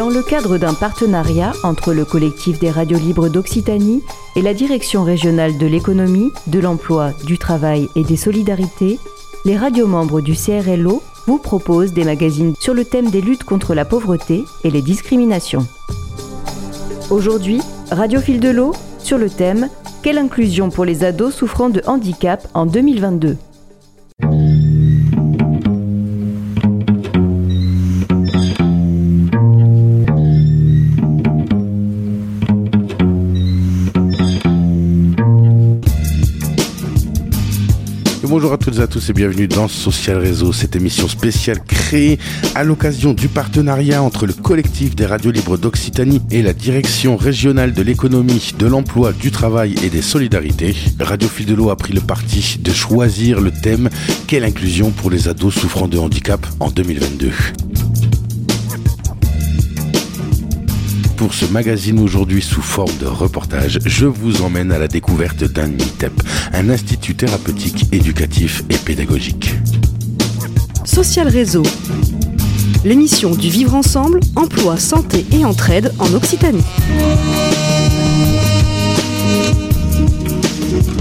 Dans le cadre d'un partenariat entre le collectif des radios libres d'Occitanie et la direction régionale de l'économie, de l'emploi, du travail et des solidarités, les radios membres du CRLO vous proposent des magazines sur le thème des luttes contre la pauvreté et les discriminations. Aujourd'hui, Radio Fil de l'eau sur le thème Quelle inclusion pour les ados souffrant de handicap en 2022 bonjour à toutes et à tous et bienvenue dans Social Réseau, cette émission spéciale créée à l'occasion du partenariat entre le collectif des radios libres d'Occitanie et la direction régionale de l'économie, de l'emploi, du travail et des solidarités. Radio Fil de l'eau a pris le parti de choisir le thème Quelle inclusion pour les ados souffrant de handicap en 2022. Pour ce magazine aujourd'hui sous forme de reportage, je vous emmène à la découverte d'un ITEP, un institut thérapeutique, éducatif et pédagogique. Social Réseau, l'émission du vivre ensemble, emploi, santé et entraide en Occitanie.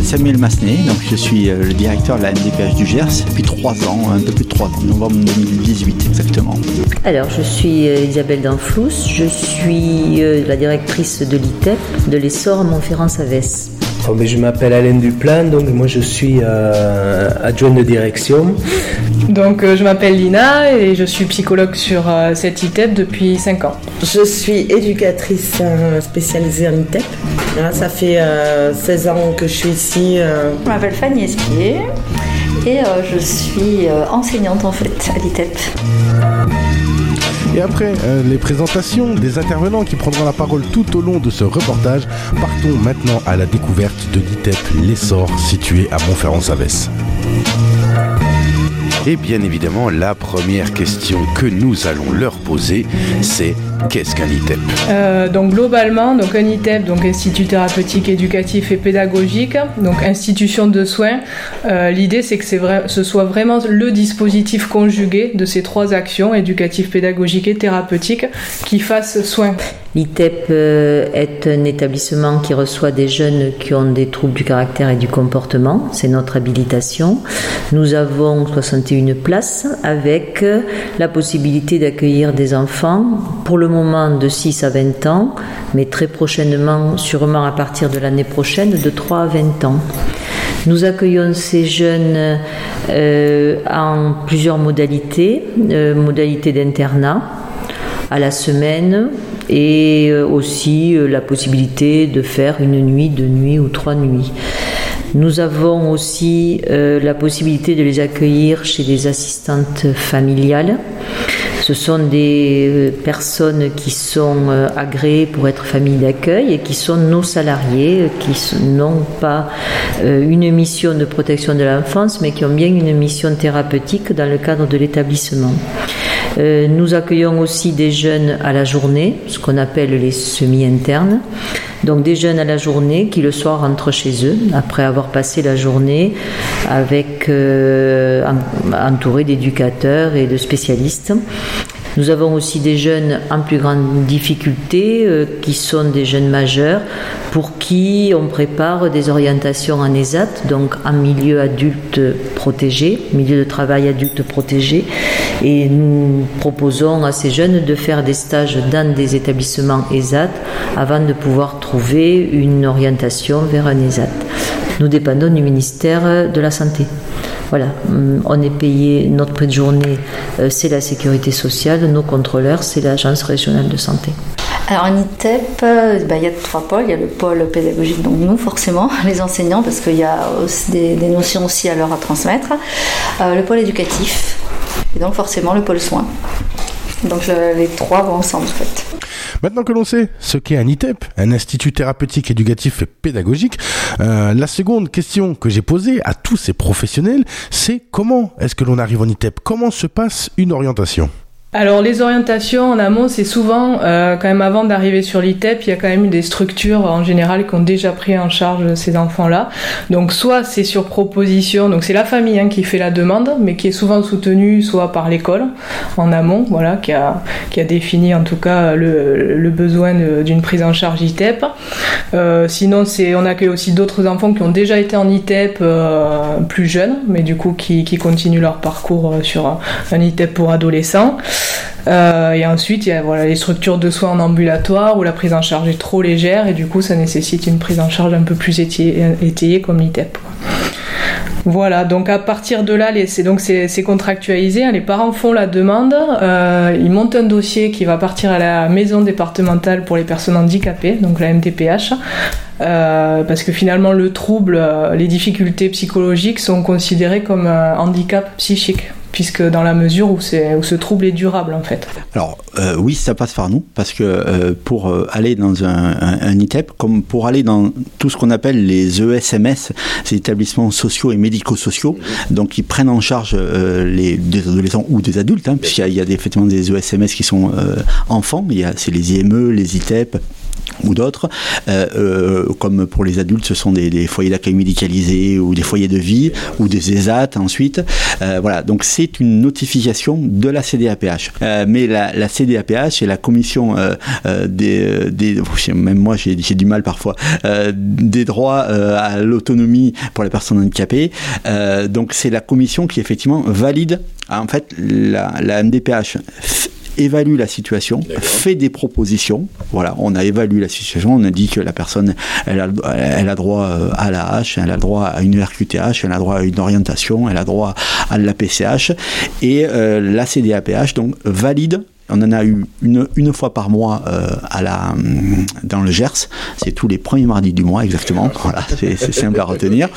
Samuel Massenet, donc je suis euh, le directeur de la MDPH du Gers depuis trois ans, un peu plus de trois ans, novembre 2018 exactement. Alors je suis euh, Isabelle Danflous, je suis euh, la directrice de l'ITEP de l'essor Montferrand-Savès. Oh, je m'appelle Alain Duplan, donc moi je suis euh, adjoint de direction. Donc je m'appelle Lina et je suis psychologue sur cette ITEP depuis 5 ans. Je suis éducatrice spécialisée en ITEP. ça fait 16 ans que je suis ici. Je m'appelle Fanny Espier et je suis enseignante en fait à l'ITEP. Et après euh, les présentations des intervenants qui prendront la parole tout au long de ce reportage, partons maintenant à la découverte de l'ITEP L'Essor situé à Montferrand-Savès. Et bien évidemment, la première question que nous allons leur poser, c'est qu'est-ce qu'un ITEP euh, Donc globalement, donc un ITEP, donc Institut thérapeutique, éducatif et pédagogique, donc institution de soins. Euh, l'idée, c'est que ce soit vraiment le dispositif conjugué de ces trois actions, éducatif, pédagogique et thérapeutique, qui fasse soin. L'ITEP euh, est un établissement qui reçoit des jeunes qui ont des troubles du caractère et du comportement. C'est notre habilitation. Nous avons 61 places avec la possibilité d'accueillir des enfants pour le moment de 6 à 20 ans, mais très prochainement, sûrement à partir de l'année prochaine, de 3 à 20 ans. Nous accueillons ces jeunes euh, en plusieurs modalités, euh, modalités d'internat à la semaine, et euh, aussi euh, la possibilité de faire une nuit, deux nuits ou trois nuits. Nous avons aussi la possibilité de les accueillir chez des assistantes familiales. Ce sont des personnes qui sont agréées pour être famille d'accueil et qui sont nos salariés, qui n'ont pas une mission de protection de l'enfance, mais qui ont bien une mission thérapeutique dans le cadre de l'établissement. Euh, nous accueillons aussi des jeunes à la journée, ce qu'on appelle les semi-internes. Donc des jeunes à la journée qui le soir rentrent chez eux après avoir passé la journée avec euh, entourés d'éducateurs et de spécialistes. Nous avons aussi des jeunes en plus grande difficulté euh, qui sont des jeunes majeurs pour qui on prépare des orientations en ESAT, donc en milieu adulte protégé, milieu de travail adulte protégé. Et nous proposons à ces jeunes de faire des stages dans des établissements ESAT avant de pouvoir trouver une orientation vers un ESAT. Nous dépendons du ministère de la Santé. Voilà, hum, on est payé, notre prix de journée, euh, c'est la sécurité sociale, nos contrôleurs, c'est l'Agence régionale de santé. Alors en ITEP, euh, bah, il y a trois pôles. Il y a le pôle pédagogique, donc nous forcément, les enseignants, parce qu'il y a aussi des, notions aussi à leur à transmettre. Euh, le pôle éducatif, et donc forcément le pôle soins. Donc les trois vont ensemble en fait. Maintenant que l'on sait ce qu'est un ITEP, un institut thérapeutique, éducatif et pédagogique, euh, la seconde question que j'ai posée à tous ces professionnels, c'est comment est-ce que l'on arrive en ITEP Comment se passe une orientation? Alors les orientations en amont, c'est souvent euh, quand même avant d'arriver sur l'ITEP, il y a quand même des structures en général qui ont déjà pris en charge ces enfants-là. Donc soit c'est sur proposition, donc c'est la famille hein, qui fait la demande, mais qui est souvent soutenue soit par l'école en amont, voilà, qui a, qui a défini en tout cas le, le besoin d'une prise en charge ITEP. Euh, sinon c'est on accueille aussi d'autres enfants qui ont déjà été en ITEP euh, plus jeunes, mais du coup qui, qui continuent leur parcours euh, sur un, un ITEP pour adolescents. Euh, et ensuite, il y a voilà, les structures de soins en ambulatoire où la prise en charge est trop légère et du coup, ça nécessite une prise en charge un peu plus étayée, comme l'ITEP. Voilà, donc à partir de là, c'est donc c'est contractualisé. Hein, les parents font la demande, euh, ils montent un dossier qui va partir à la maison départementale pour les personnes handicapées, donc la MTPH. Euh, parce que finalement le trouble, les difficultés psychologiques sont considérées comme un handicap psychique puisque dans la mesure où, où ce trouble est durable en fait. Alors euh, oui, ça passe par nous, parce que euh, pour euh, aller dans un, un, ITEP, comme pour aller dans tout ce qu'on appelle les ESMS, ces établissements sociaux et médico-sociaux, donc ils prennent en charge les, des adolescents ou des adultes, hein, puisqu'il y a, effectivement des ESMS qui sont enfants, c'est les IME, les ITEP, ou d'autres. Euh, euh, comme pour les adultes, ce sont des, foyers d'accueil médicalisés ou des foyers de vie ou des ESAT ensuite. Euh, voilà, donc c'est une notification de la CDAPH. mais la, CDAPH et la commission des, des, même moi j'ai du mal parfois, des droits à l'autonomie pour les personnes handicapées. donc c'est la commission qui effectivement valide en fait la, la MDPH évalue la situation, fait des propositions. Voilà, on a évalué la situation, on a dit que la personne, elle a, elle a droit euh, à la H, elle a droit à une RQTH, elle a droit à une orientation, elle a droit à la PCH. Et euh, la CDAPH donc valide on en a eu une, une fois par mois euh, à la, dans le Gers. C'est tous les premiers mardis du mois, exactement. Voilà, c'est simple à retenir.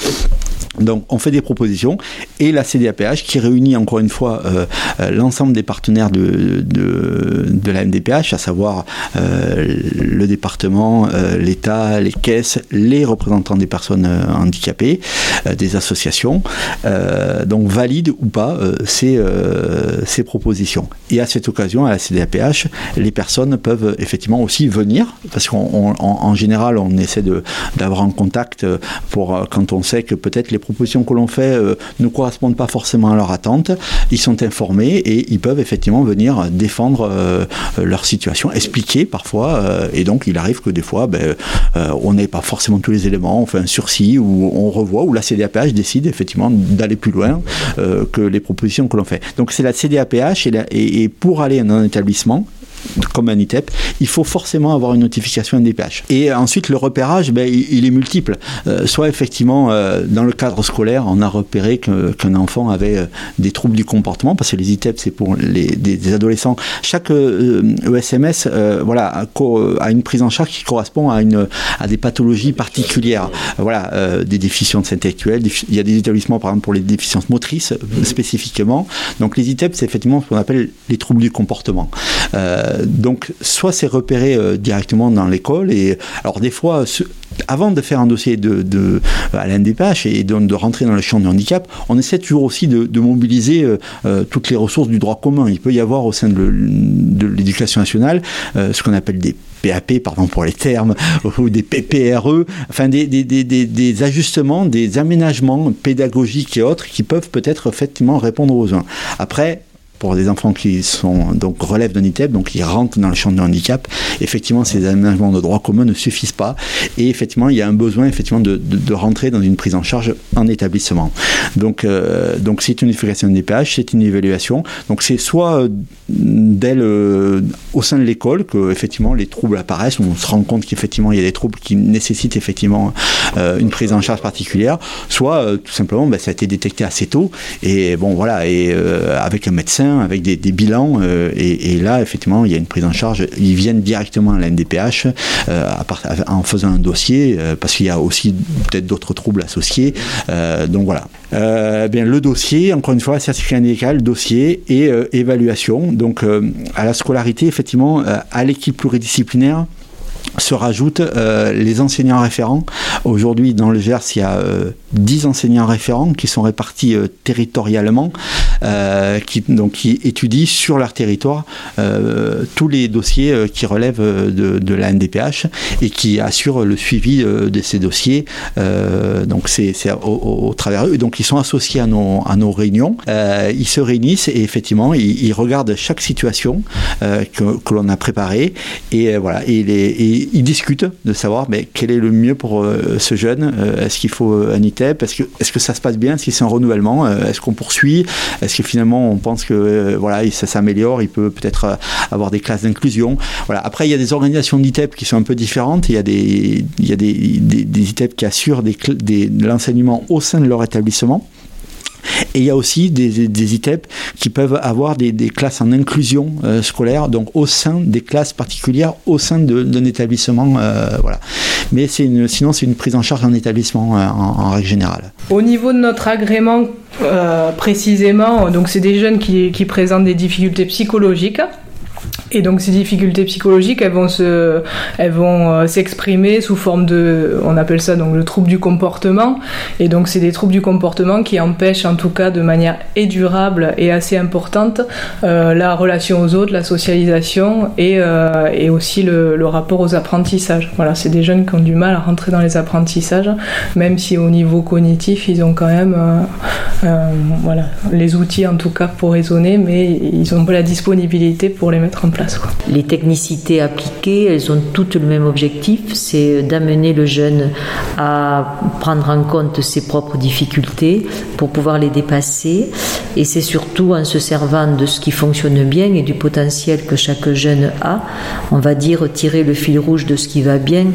Donc on fait des propositions et la CDAPH qui réunit encore une fois euh, euh, l'ensemble des partenaires de, la MDPH, à savoir euh, le département, l'État, les caisses, les représentants des personnes handicapées, des associations, donc valide ou pas ces, ces propositions. Et à cette occasion, à la CDAPH, les personnes peuvent effectivement aussi venir, parce qu'en général on essaie d'avoir un contact pour quand on sait que peut-être les propositions que l'on fait euh, ne correspondent pas forcément à leur attente, ils sont informés et ils peuvent effectivement venir défendre euh, leur situation, expliquer parfois, euh, et donc il arrive que des fois, ben, on n'ait pas forcément tous les éléments, on fait un sursis ou on revoit, ou la CDAPH décide effectivement d'aller plus loin que les propositions que l'on fait. Donc c'est la CDAPH et, et pour aller dans un établissement, comme un ITEP, il faut forcément avoir une notification NDPH. Et ensuite, le repérage, ben, il, est multiple. Euh, soit effectivement, euh, dans le cadre scolaire, on a repéré qu'un enfant avait euh, des troubles du comportement, parce que les ITEP, c'est pour les, des, adolescents. Chaque ESMS e voilà, a, une prise en charge qui correspond à, une, à des pathologies particulières. Voilà, des déficiences intellectuelles. Il y a des établissements, par exemple, pour les déficiences motrices, spécifiquement. Donc les ITEP, c'est effectivement ce qu'on appelle les troubles du comportement. Euh, donc, soit c'est repéré euh, directement dans l'école, et alors des fois, avant de faire un dossier de, de à l'NDPH et de, de, rentrer dans le champ du handicap, on essaie toujours aussi de, mobiliser euh, toutes les ressources du droit commun. Il peut y avoir au sein de l'éducation nationale ce qu'on appelle des PAP, pardon pour les termes, ou des PPRE, enfin des, ajustements, des aménagements pédagogiques et autres qui peuvent peut-être effectivement répondre aux uns. Après, pour des enfants qui sont donc relèvent d'un ITEP, donc qui rentrent dans le champ du handicap, effectivement, ces aménagements de droit commun ne suffisent pas. Et effectivement, il y a un besoin effectivement de, de, rentrer dans une prise en charge en établissement. Donc, euh, donc c'est une vérification des PH, c'est une évaluation. Donc c'est soit euh, dès le, au sein de l'école que effectivement les troubles apparaissent, on se rend compte qu'effectivement il y a des troubles qui nécessitent effectivement euh, une prise en charge particulière, soit tout simplement ben, ça a été détecté assez tôt et bon voilà et avec un médecin avec des, bilans, euh, et, là, effectivement, il y a une prise en charge. Ils viennent directement à la NDPH euh, en faisant un dossier, euh, parce qu'il y a aussi peut-être d'autres troubles associés. donc voilà. bien, le dossier, encore une fois, certificat médical, dossier et évaluation. Donc à la scolarité, effectivement, à l'équipe pluridisciplinaire, se rajoutent euh, les enseignants référents. Aujourd'hui, dans le Gers, il y a 10 enseignants référents qui sont répartis territorialement, qui, donc, qui étudient sur leur territoire tous les dossiers qui relèvent de, la NDPH et qui assurent le suivi de ces dossiers. donc, c'est au, au, travers eux. Donc, ils sont associés à nos, réunions. ils se réunissent et effectivement, ils, regardent chaque situation que, l'on a préparée et voilà. Et, ils discutent de savoir mais, quel est le mieux pour euh, ce jeune. Euh, est-ce qu'il faut un ITEP Est-ce que, est que ça se passe bien Est-ce que c'est un renouvellement euh, Est-ce qu'on poursuit Est-ce que finalement on pense que voilà, ça s'améliore Il peut peut-être avoir des classes d'inclusion. Voilà. Après, il y a des organisations d'ITEP qui sont un peu différentes. Il y a des, il y a des, des, ITEP qui assurent l'enseignement au sein de leur établissement. Et il y a aussi des, ITEP qui peuvent avoir des, classes en inclusion euh, scolaire, donc au sein des classes particulières, au sein d'un établissement. Euh, voilà. Mais sinon, c'est une prise en charge en établissement euh, en, en, règle générale. Au niveau de notre agrément, précisément, donc c'est des jeunes qui, qui présentent des difficultés psychologiques. Et donc ces difficultés psychologiques, elles vont se, elles vont euh, s'exprimer sous forme de, on appelle ça donc le trouble du comportement. Et donc c'est des troubles du comportement qui empêchent en tout cas de manière et durable et assez importante euh, la relation aux autres, la socialisation et, euh, et aussi le, rapport aux apprentissages. Voilà, c'est des jeunes qui ont du mal à rentrer dans les apprentissages, même si au niveau cognitif ils ont quand même, voilà, les outils en tout cas pour raisonner, mais ils ont pas la disponibilité pour les mettre en place. Les technicités appliquées, elles ont toutes le même objectif, c'est d'amener le jeune à prendre en compte ses propres difficultés pour pouvoir les dépasser. Et c'est surtout en se servant de ce qui fonctionne bien et du potentiel que chaque jeune a, on va dire tirer le fil rouge de ce qui va bien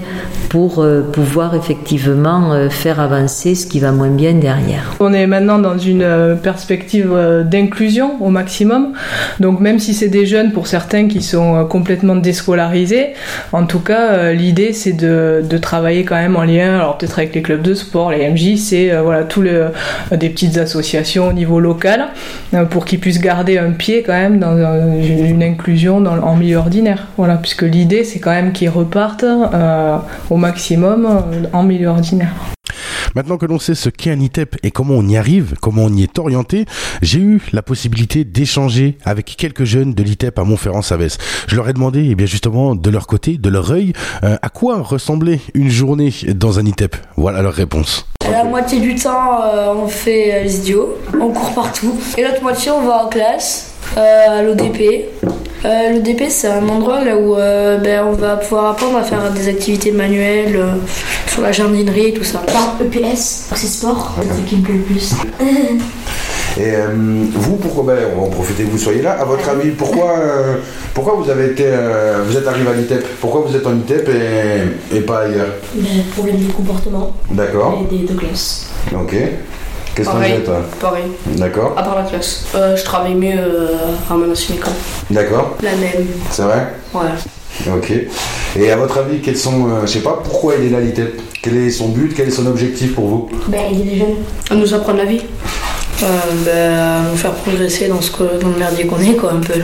pour euh, pouvoir effectivement euh, faire avancer ce qui va moins bien derrière. On est maintenant dans une euh, perspective d'inclusion au maximum. Donc même si c'est des jeunes pour certains qui sont euh, complètement déscolarisés. En tout cas, euh, l'idée c'est de, travailler quand même en lien, alors peut-être avec les clubs de sport, les MJ, c'est euh, voilà tous les des petites associations au niveau local pour qu'ils puissent garder un pied quand même dans une inclusion en milieu ordinaire. Voilà, puisque l'idée c'est quand même qu'ils repartent au maximum en milieu ordinaire. Maintenant que l'on sait ce qu'est un ITEP et comment on y arrive, comment on y est orienté, j'ai eu la possibilité d'échanger avec quelques jeunes de l'ITEP à Montferrand-Savès. Je leur ai demandé, eh bien justement, de leur côté, de leur œil, euh, à quoi ressemblait une journée dans un ITEP. Voilà leur réponse. La moitié du temps, euh, on fait euh, les idiots, on court partout. Et l'autre moitié, on va en classe, à l'ODP. Euh, le DP, c'est un endroit là où euh, ben, on va pouvoir apprendre à faire des activités manuelles euh, sur la jardinerie et tout ça. Par EPS, c'est sport, c'est qui me plaît le plus. Et vous, pourquoi ben, on va en profiter que vous soyez là. À votre avis, pourquoi, pourquoi vous avez été, vous êtes arrivé à l'ITEP Pourquoi vous êtes en ITEP et, et pas ailleurs? Ben, Problème de comportement. D'accord. Et des, de classe. Ok. Qu'est-ce que tu toi Pareil. D'accord. À part la classe. Euh, je travaille mieux euh, à mon ancienne école. D'accord. La même. C'est vrai Ouais. Ok. Et à votre avis, quels sont, euh, je sais pas, pourquoi il est là l'ITEP Quel est son but? Quel est son objectif pour vous? Ben, il est jeunes. À nous apprendre la vie. Euh, ben, à nous faire progresser dans, ce que, dans le merdier qu'on est, quoi, un peu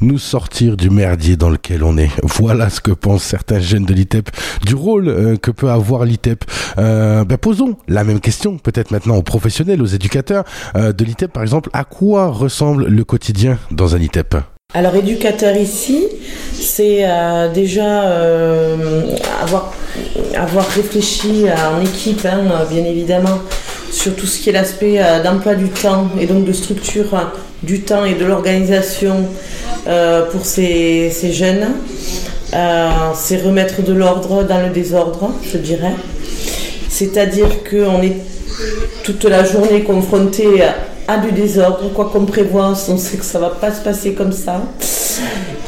nous sortir du merdier dans lequel on est. Voilà ce que pensent certains jeunes de l'ITEP du rôle euh, que peut avoir l'ITEP. Euh, ben posons la même question, peut-être maintenant aux professionnels, aux éducateurs euh, de l'ITEP par exemple. À quoi ressemble le quotidien dans un ITEP alors éducateur ici, c'est déjà avoir, réfléchi en équipe, hein, bien évidemment, sur tout ce qui est l'aspect d'emploi du temps et donc de structure du temps et de l'organisation euh, pour ces, jeunes. Euh, c'est remettre de l'ordre dans le désordre, je dirais. C'est-à-dire qu'on est toute la journée confronté à du désordre, quoi qu'on prévoit, on sait que ça va pas se passer comme ça.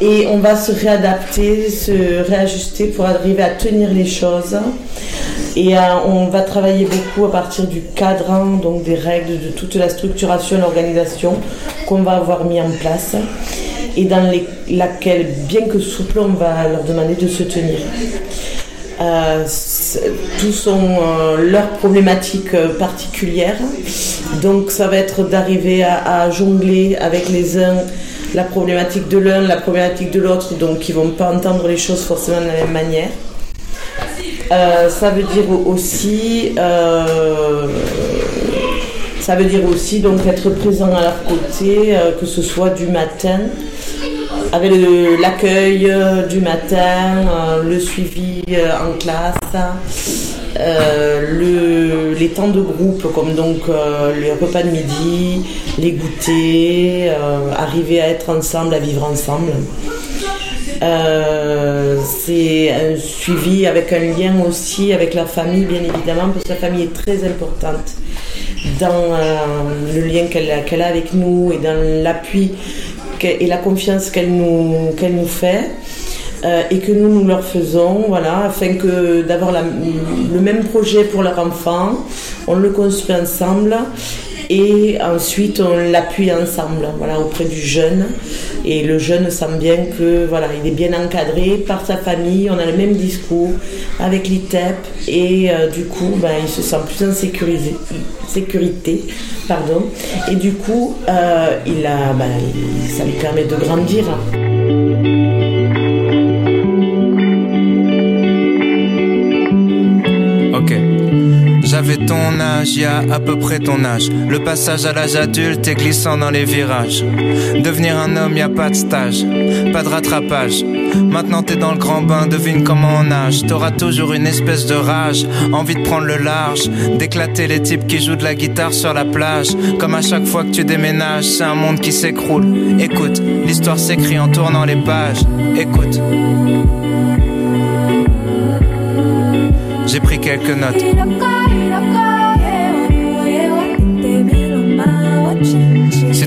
Et on va se réadapter, se réajuster pour arriver à tenir les choses. Et euh, on va travailler beaucoup à partir du cadre, donc des règles, de toute la structuration, l'organisation qu'on va avoir mis en place et dans laquelle, bien que souple, on va leur demander de se tenir. Euh, tous ont euh, leurs problématiques euh, particulières. Donc ça va être d'arriver à, jongler avec les uns la problématique de l'un, la problématique de l'autre, donc ils vont pas entendre les choses forcément de la même manière. Euh, ça veut dire aussi, euh, ça veut dire aussi donc être présent à leur côté, euh, que ce soit du matin, avec l'accueil du matin, le suivi en classe, le- les temps de groupe comme donc les repas de midi, les goûters, arriver à être ensemble, à vivre ensemble. Euh, c'est un suivi avec un lien aussi avec la famille, bien évidemment, parce que la famille est très importante dans euh, le lien qu'elle a, avec nous et dans l'appui et la confiance qu'elle nous, nous fait. euh, et que nous nous leur faisons, voilà, afin que d'avoir le même projet pour leur enfant, on le construit ensemble et ensuite on l'appuie ensemble, voilà, auprès du jeune. Et le jeune sent bien que voilà, il est bien encadré par sa famille, on a le même discours avec l'ITEP et euh, du coup, ben, il se sent plus en sécurité, pardon. Et du coup, euh, il a, ben, ça lui permet de grandir. Ton âge, y a à peu près ton âge. Le passage à l'âge adulte est glissant dans les virages. Devenir un homme, y a pas de stage, pas de rattrapage. Maintenant t'es dans le grand bain, devine comment on nage. T'auras toujours une espèce de rage, envie de prendre le large, d'éclater les types qui jouent de la guitare sur la plage. Comme à chaque fois que tu déménages, c'est un monde qui s'écroule. Écoute, l'histoire s'écrit en tournant les pages. Écoute. J'ai pris quelques notes.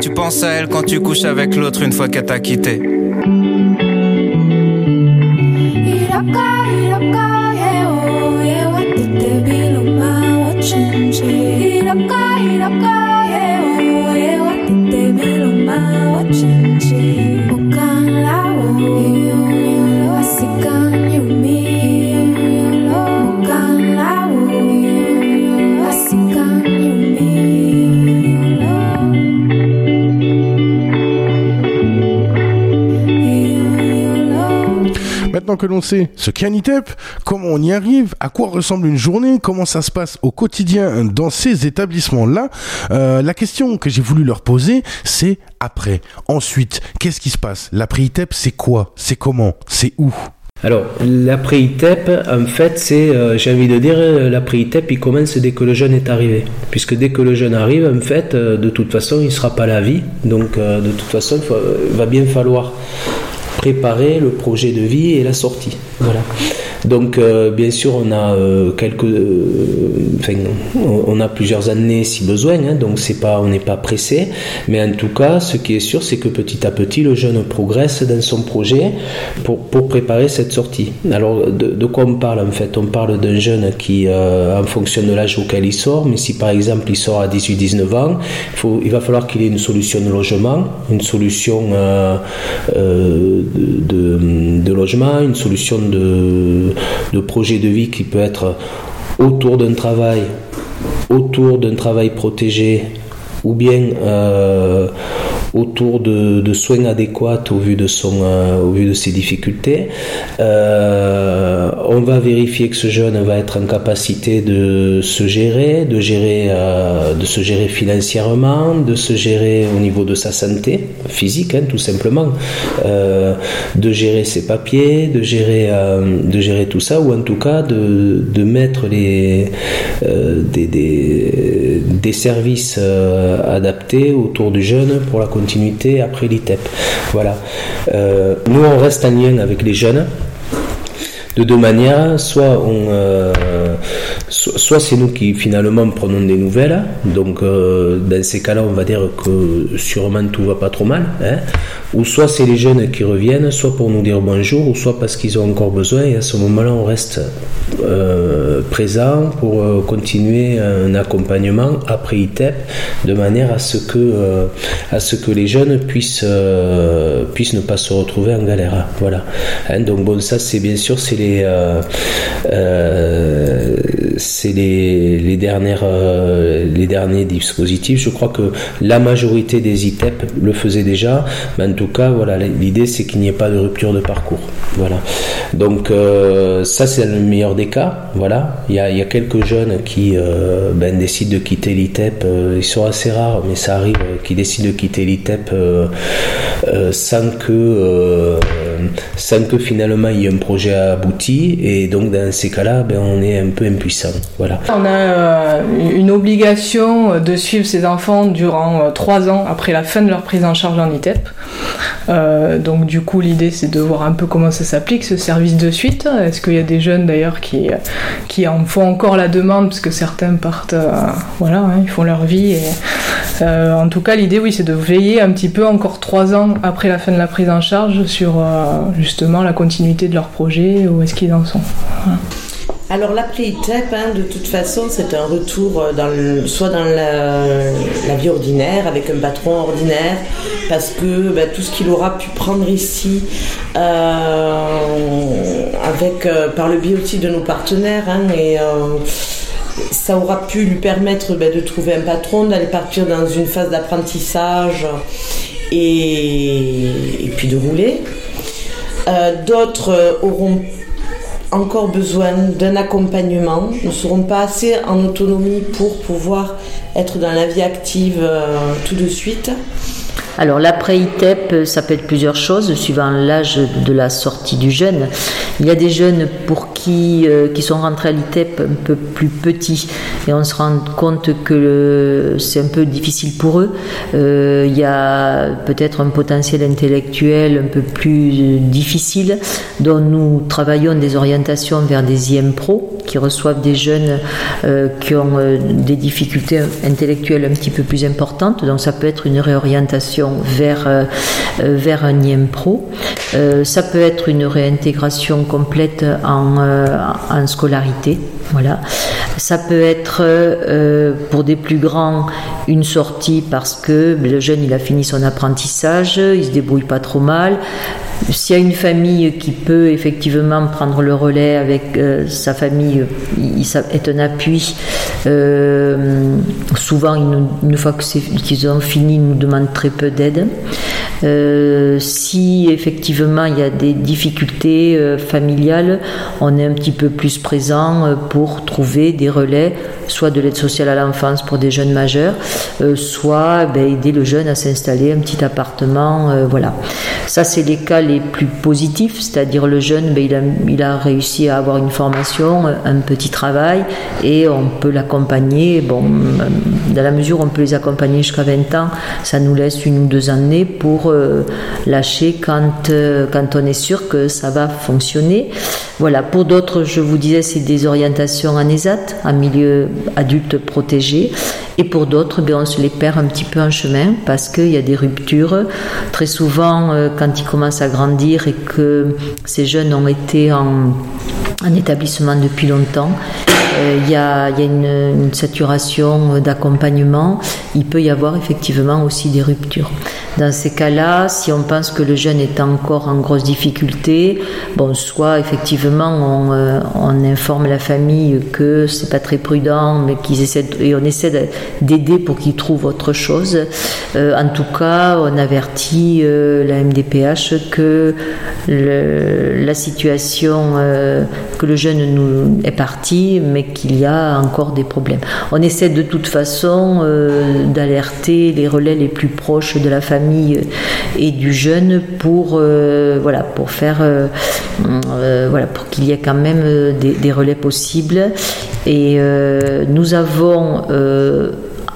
Tu penses à elle quand tu couches avec l'autre une fois qu'elle t'a quitté. Maintenant que l'on sait ce qu'est un ITEP, comment on y arrive, à quoi ressemble une journée, comment ça se passe au quotidien dans ces établissements-là, euh, la question que j'ai voulu leur poser, c'est après. Ensuite, qu'est-ce qui se passe? L'après-ITEP, c'est quoi? C'est comment? C'est où? Alors, l'après-ITEP, en fait, c'est, euh, j'ai envie de dire, euh, l'après-ITEP, il commence dès que le jeune est arrivé. Puisque dès que le jeune arrive, en fait, de toute façon, il ne sera pas la vie. Donc, de toute façon, il va bien falloir préparer le projet de vie et la sortie. Voilà. Donc, euh, bien sûr, on a euh, quelques, euh, enfin, on a plusieurs années si besoin. hein, donc, c'est pas, on n'est pas pressé. Mais en tout cas, ce qui est sûr, c'est que petit à petit, le jeune progresse dans son projet pour, pour préparer cette sortie. Alors, de, quoi on parle en fait? On parle d'un jeune qui, en fonction de l'âge auquel il sort, mais si par exemple il sort à 18-19 ans, faut, il va falloir qu'il ait une solution de logement, une solution de, logement, une solution de, de projet de vie qui peut être autour d'un travail, autour d'un travail protégé, ou bien euh, autour de, soins adéquats au vu de, son, euh, au vu de ses difficultés. Euh, on va vérifier que ce jeune va être en capacité de se gérer, de, gérer, euh, de se gérer financièrement, de se gérer au niveau de sa santé physique, hein, tout simplement, de gérer ses papiers, de gérer, de gérer tout ça, ou en tout cas de, de mettre les, des, des, des services adaptés autour du jeune pour la continuité après l'ITEP. Voilà. Euh, nous, on reste en lien avec les jeunes de deux manières. Soit on, euh, soit c'est nous qui finalement prenons des nouvelles. Donc euh, dans ces cas-là, on va dire que sûrement tout va pas trop mal. Hein. Ou soit c'est les jeunes qui reviennent, soit pour nous dire bonjour, ou soit parce qu'ils ont encore besoin. Et à ce moment-là, on reste euh, présent pour euh, continuer un accompagnement après ITEP, de manière à ce que, à ce que les jeunes puissent, puissent ne pas se retrouver en galère. Voilà. Hein, donc bon, ça c'est bien sûr c'est les c'est les, les, dernières, euh, les derniers dispositifs. Je crois que la majorité des ITEP le faisaient déjà, mais en cas, voilà, l'idée c'est qu'il n'y ait pas de rupture de parcours. Voilà. Donc euh, ça c'est le meilleur des cas. Voilà. Il y a, quelques jeunes qui euh, ben, décident de quitter l'ITEP. ils sont assez rares, mais ça arrive, qui décident de quitter l'ITEP sans que sans que finalement il y ait un projet abouti. Et donc dans ces cas-là, ben, on est un peu impuissant. On a euh, une obligation de suivre ces enfants durant euh, trois ans après la fin de leur prise en charge en ITEP. Euh, donc du coup l'idée c'est de voir un peu comment ça s'applique ce service de suite. Est-ce qu'il y a des jeunes d'ailleurs qui, en font encore la demande? Parce que certains partent, voilà, hein, ils font leur vie. En tout cas l'idée oui c'est de veiller un petit peu encore trois ans après la fin de la prise en charge sur justement la continuité de leur projet, où est-ce qu'ils en sont. Alors l'après-ITEP, hein, de toute façon, c'est un retour euh, soit dans la, vie ordinaire, avec un patron ordinaire, parce que bah, tout ce qu'il aura pu prendre ici, euh, avec, euh, par le biais aussi de nos partenaires, hein, et, ça aura pu lui permettre bah, de trouver un patron, d'aller partir dans une phase d'apprentissage et, puis de rouler. D'autres auront encore besoin d'un accompagnement, ne seront pas assez en autonomie pour pouvoir être dans la vie active euh, tout de suite. Alors l'après-ITEP, ça peut être plusieurs choses suivant l'âge de la sortie du jeune. Il y a des jeunes pour qui, euh, qui sont rentrés à l'ITEP un peu plus petits et on se rend compte que c'est un peu difficile pour eux. Euh, il y a peut-être un potentiel intellectuel un peu plus difficile dont nous travaillons des orientations vers des IM Pro qui reçoivent des jeunes euh, qui ont des difficultés intellectuelles un petit peu plus importantes. Donc ça peut être une réorientation vers, vers un IM Pro. ça peut être une réintégration complète en euh, en scolarité. Voilà. Ça peut être euh, pour des plus grands une sortie parce que le jeune il a fini son apprentissage, il se débrouille pas trop mal. S'il y a une famille qui peut effectivement prendre le relais avec euh, sa famille, il, est un appui. souvent, une fois qu'ils ont fini, ils nous demandent très peu d'aide. Euh, si effectivement il y a des difficultés euh, familiales, on un petit peu plus présent euh, pour trouver des relais, soit de l'aide sociale à l'enfance pour des jeunes majeurs, soit ben, aider le jeune à s'installer un petit appartement. voilà. Ça, c'est les cas les plus positifs, c'est-à-dire le jeune, ben, il, a, réussi à avoir une formation, un petit travail, et on peut l'accompagner. Bon, dans la mesure où on peut les accompagner jusqu'à 20 ans, ça nous laisse une ou deux années pour euh, lâcher quand, euh, quand on est sûr que ça va fonctionner. Voilà, pour d'autres, je vous disais, c'est des orientations en ESAT, en milieu adulte protégé. Et pour d'autres, bien, on se les perd un petit peu en chemin parce qu'il y a des ruptures. Très souvent, euh, quand ils commencent à grandir et que ces jeunes ont été en, en établissement depuis longtemps, il y a, une, une, saturation d'accompagnement. Il peut y avoir effectivement aussi des ruptures. Dans ces cas-là, si on pense que le jeune est encore en grosse difficulté, bon, soit effectivement on, euh, informe la famille que c'est pas très prudent, mais qu'ils essaient et on essaie d'aider pour qu'ils trouvent autre chose. Euh, en tout cas, on avertit euh, la MDPH que la situation, que le jeune nous est parti, mais qu'il y a encore des problèmes. On essaie de toute façon d'alerter les relais les plus proches de la famille et du jeune pour, euh, voilà, pour faire, euh, euh, voilà, pour qu'il y ait quand même euh, des, des relais possibles. Et euh, nous avons euh,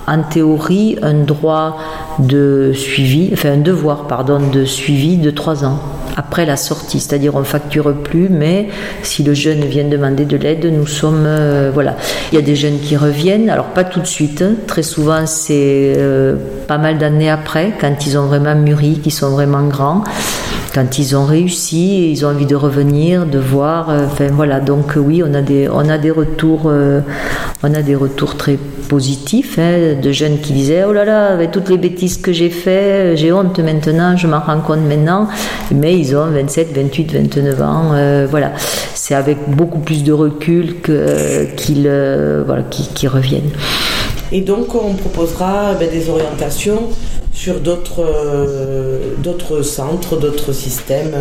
en théorie un droit de suivi, enfin un devoir pardon de suivi de trois ans après la sortie, c'est-à-dire on facture plus, mais si le jeune vient demander de l'aide, nous sommes euh, voilà. Il y a des jeunes qui reviennent, alors pas tout de suite, hein. très souvent c'est euh, pas mal d'années après, quand ils ont vraiment mûri, qu'ils sont vraiment grands, quand ils ont réussi, ils ont envie de revenir, de voir, euh, enfin voilà. Donc oui, on a des on a des retours, on a des retours très positifs hein, de jeunes qui disaient oh là là avec toutes les bêtises que j'ai fait j'ai honte maintenant je m'en rends compte maintenant mais ils ont 27 28 29 ans euh, voilà c'est avec beaucoup plus de recul euh, qu'ils euh, voilà qu'ils reviennent Et donc, on proposera ben, des orientations sur d'autres centres, d'autres systèmes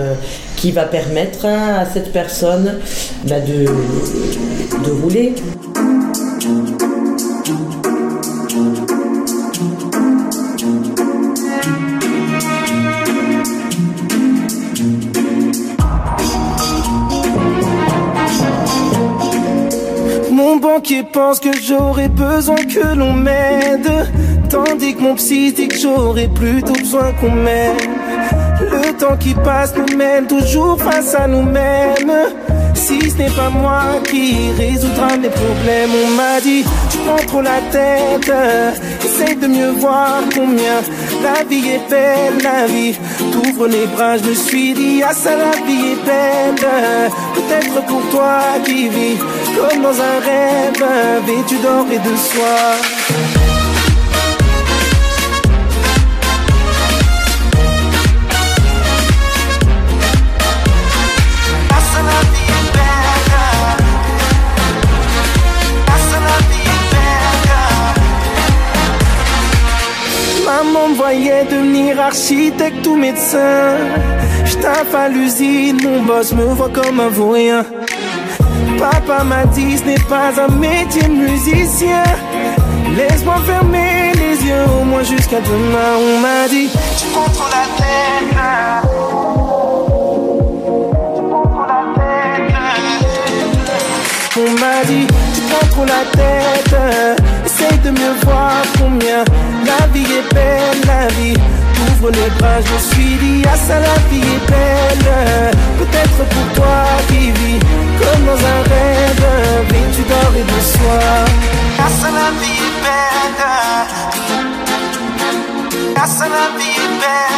qui va permettre hein, à cette personne ben, de, de rouler. Mon banquier pense que j'aurais besoin que l'on m'aide. Tandis que mon psy dit que j'aurais plutôt besoin qu'on m'aide. Le temps qui passe nous mène toujours face à nous-mêmes. Si ce n'est pas moi qui résoudra mes problèmes On m'a dit tu prends trop la tête. Essaye de mieux voir combien la vie est belle, la vie. T'ouvres les bras, je me suis dit ah ça la vie est belle. Peut-être pour toi qui vis comme dans un rêve Vêtu d'or et de soie. Maman me voyait devenir architecte ou médecin. J'taffe à l'usine, mon boss me voit comme un vaurien. Papa m'a dit ce n'est pas un métier de musicien. Laisse-moi fermer les yeux au moins jusqu'à demain. On m'a dit tu prends trop la tête. On m'a dit tu prends trop la tête Essaye de mieux voir combien La vie est belle, la vie Ouvre les bras, je suis dit Ah ça la vie est belle. Peut-être pour toi qui vis Comme dans un rêve. Vêtu d'or et de soie Ah ça la vie est belle. Ah ça vie est belle.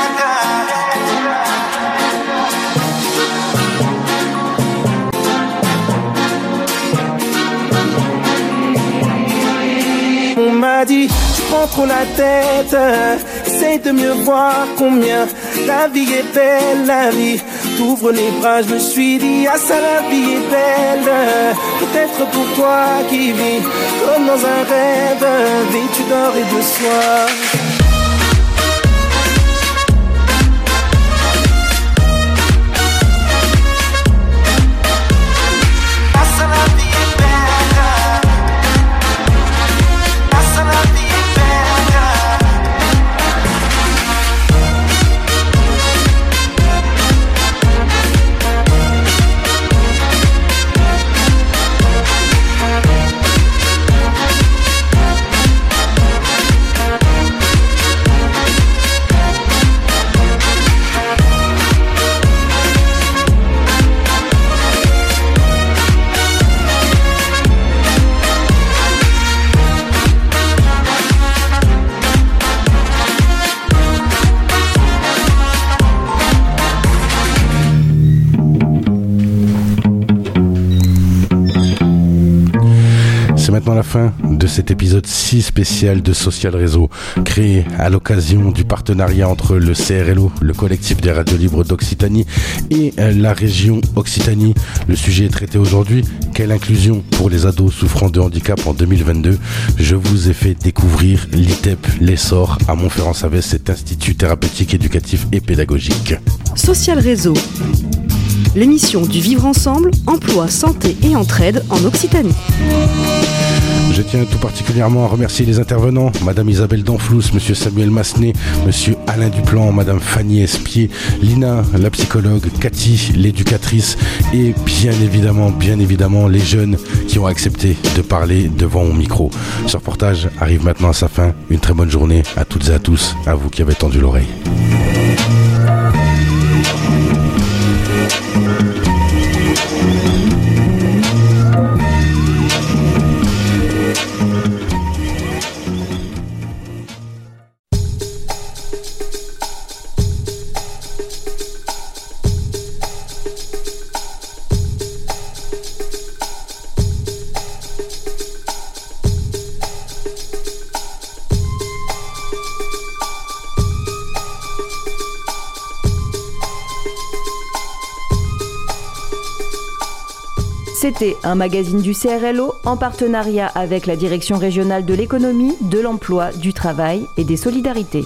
On m'a dit, tu prends trop la tête. Essaye de mieux voir combien la vie est belle, la vie. T'ouvres les bras, je me suis dit, ah ça la vie est belle. Peut-être pour toi qui vis comme dans un rêve, vêtu d'or et de soie. La fin de cet épisode si spécial de Social Réseau, créé à l'occasion du partenariat entre le CRLO, le collectif des radios libres d'Occitanie, et euh, la région Occitanie. Le sujet est traité aujourd'hui. Quelle inclusion pour les ados souffrant de handicap en 2022 Je vous ai fait découvrir l'ITEP, l'essor à Montferrand-Savès, cet institut thérapeutique, éducatif et pédagogique. Social Réseau l'émission du vivre ensemble, emploi, santé et entraide en Occitanie. Je tiens tout particulièrement à remercier les intervenants, Madame Isabelle Danflous, Monsieur Samuel Massenet, Monsieur Alain Duplan, Madame Fanny Espier, Lina, la psychologue, Cathy, l'éducatrice, et bien évidemment, bien évidemment, les jeunes qui ont accepté de parler devant mon micro. Ce reportage arrive maintenant à sa fin. Une très bonne journée à toutes et à tous, à vous qui avez tendu l'oreille. Un magazine du CRLO en partenariat avec la Direction régionale de l'économie, de l'emploi, du travail et des solidarités.